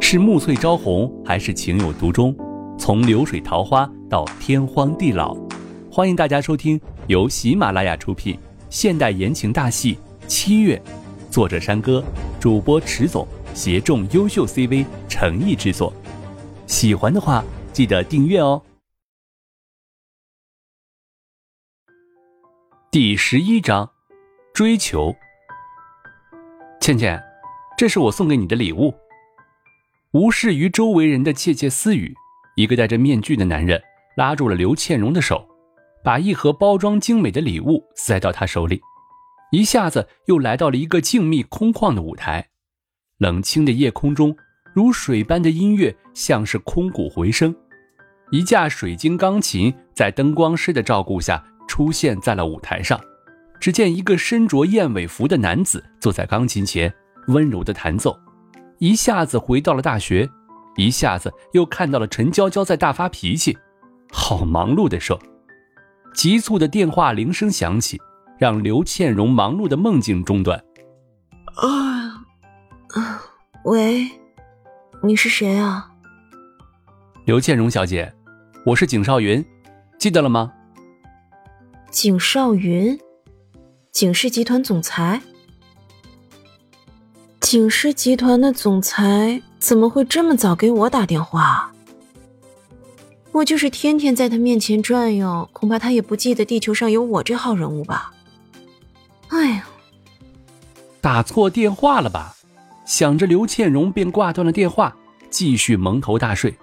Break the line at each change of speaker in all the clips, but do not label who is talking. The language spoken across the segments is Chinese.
是暮翠朝红，还是情有独钟？从流水桃花到天荒地老，欢迎大家收听由喜马拉雅出品现代言情大戏《七月》，作者山歌，主播迟总，协众优秀 CV 诚意制作。喜欢的话，记得订阅哦。第十一章，追求。倩倩，这是我送给你的礼物。无视于周围人的窃窃私语，一个戴着面具的男人拉住了刘倩蓉的手，把一盒包装精美的礼物塞到她手里，一下子又来到了一个静谧空旷的舞台。冷清的夜空中，如水般的音乐像是空谷回声。一架水晶钢琴在灯光师的照顾下出现在了舞台上。只见一个身着燕尾服的男子坐在钢琴前，温柔的弹奏。一下子回到了大学，一下子又看到了陈娇娇在大发脾气，好忙碌的事。急促的电话铃声响起，让刘倩蓉忙碌的梦境中断。
喂，你是谁啊？
刘倩蓉小姐，我是景少云，记得了吗？
景少云，景氏集团总裁。景氏集团的总裁怎么会这么早给我打电话？我就是天天在他面前转悠，恐怕他也不记得地球上有我这号人物吧。哎呀，
打错电话了吧？想着刘倩蓉，便挂断了电话，继续蒙头大睡。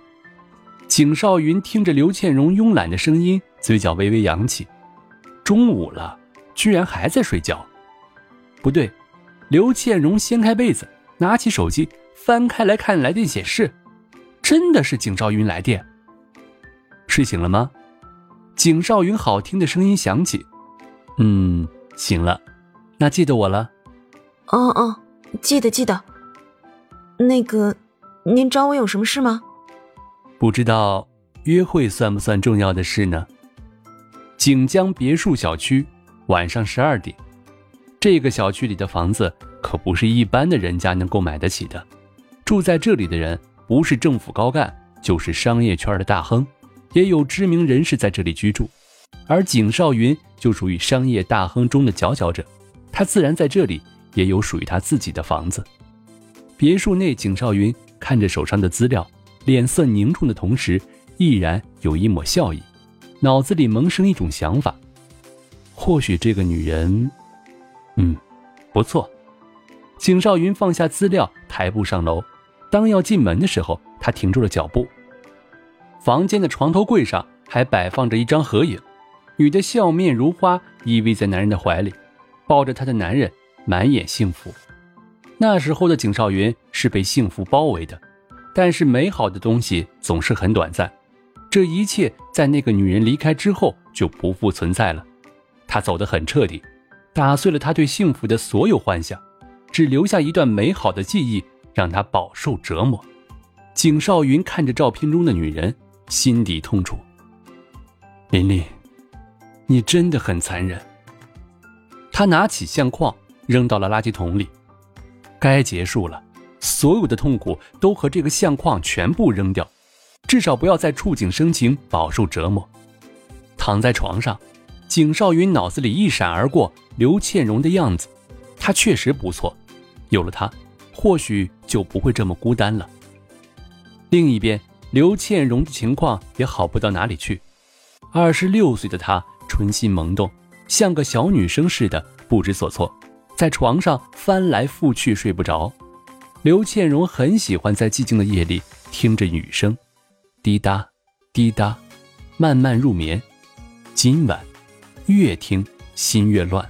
景少云听着刘倩蓉慵懒的声音，嘴角微微扬起。中午了，居然还在睡觉，不对。刘倩荣掀开被子，拿起手机翻开来看来电显示，真的是景少云来电。睡醒了吗？景少云好听的声音响起。嗯，醒了。那记得我了？
哦哦，记得记得。那个，您找我有什么事吗？
不知道约会算不算重要的事呢？景江别墅小区，晚上十二点。这个小区里的房子可不是一般的人家能够买得起的，住在这里的人不是政府高干，就是商业圈的大亨，也有知名人士在这里居住。而景少云就属于商业大亨中的佼佼者，他自然在这里也有属于他自己的房子。别墅内，景少云看着手上的资料，脸色凝重的同时，毅然有一抹笑意，脑子里萌生一种想法：或许这个女人。嗯，不错。景少云放下资料，抬步上楼。当要进门的时候，他停住了脚步。房间的床头柜上还摆放着一张合影，女的笑面如花，依偎在男人的怀里，抱着她的男人满眼幸福。那时候的景少云是被幸福包围的，但是美好的东西总是很短暂，这一切在那个女人离开之后就不复存在了。他走得很彻底。打碎了他对幸福的所有幻想，只留下一段美好的记忆，让他饱受折磨。景少云看着照片中的女人，心底痛楚。琳琳，你真的很残忍。他拿起相框扔到了垃圾桶里。该结束了，所有的痛苦都和这个相框全部扔掉，至少不要再触景生情，饱受折磨。躺在床上。景少云脑子里一闪而过刘倩蓉的样子，她确实不错，有了她，或许就不会这么孤单了。另一边，刘倩蓉的情况也好不到哪里去。二十六岁的她春心萌动，像个小女生似的不知所措，在床上翻来覆去睡不着。刘倩蓉很喜欢在寂静的夜里听着雨声，滴答，滴答，慢慢入眠。今晚。越听心越乱，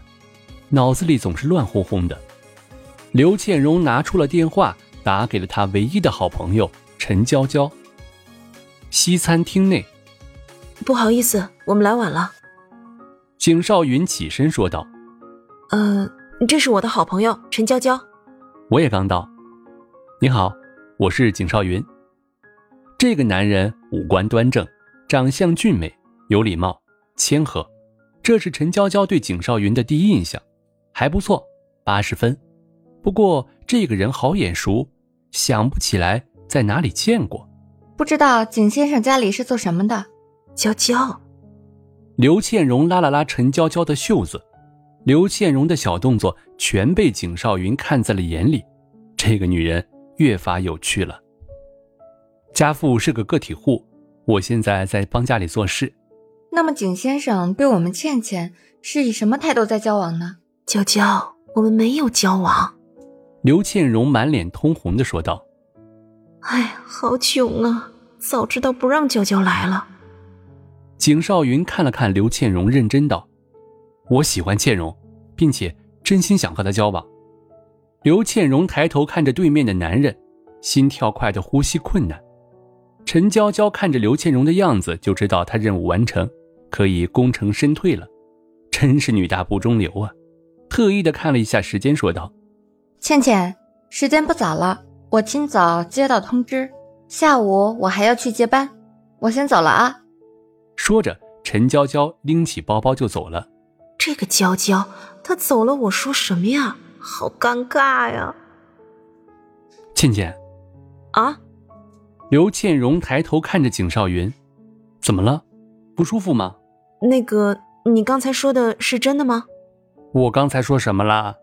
脑子里总是乱哄哄的。刘倩蓉拿出了电话，打给了她唯一的好朋友陈娇娇。西餐厅内，
不好意思，我们来晚了。
景少云起身说道：“
呃，这是我的好朋友陈娇娇。
我也刚到。你好，我是景少云。这个男人五官端正，长相俊美，有礼貌，谦和。”这是陈娇娇对景少云的第一印象，还不错，八十分。不过这个人好眼熟，想不起来在在哪里见过。
不知道景先生家里是做什么的？
娇娇，
刘倩蓉拉了拉陈娇娇的袖子，刘倩蓉的小动作全被景少云看在了眼里。这个女人越发有趣了。家父是个个体户，我现在在帮家里做事。
那么景先生对我们倩倩是以什么态度在交往呢？
娇娇，我们没有交往。
刘倩蓉满脸通红的说道。
哎，好囧啊！早知道不让娇娇来了。
景少云看了看刘倩蓉，认真道：“我喜欢倩蓉，并且真心想和她交往。”刘倩蓉抬头看着对面的男人，心跳快的呼吸困难。陈娇娇看着刘倩蓉的样子，就知道她任务完成，可以功成身退了。真是女大不中留啊！特意的看了一下时间，说道：“
倩倩，时间不早了。”我今早接到通知，下午我还要去接班，我先走了啊。
说着，陈娇娇拎起包包就走了。
这个娇娇，她走了，我说什么呀？好尴尬呀！
倩倩，
啊？
刘倩蓉抬头看着景少云，怎么了？不舒服吗？
那个，你刚才说的是真的吗？
我刚才说什么了？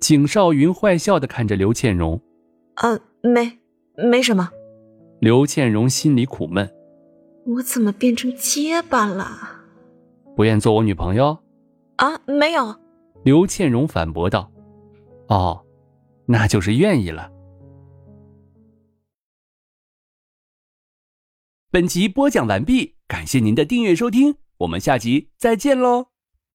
景少云坏笑的看着刘倩蓉。
呃，没，没什么。
刘倩蓉心里苦闷，
我怎么变成结巴了？
不愿做我女朋友？
啊，没有。
刘倩蓉反驳道：“哦，那就是愿意了。”本集播讲完毕，感谢您的订阅收听，我们下集再见喽。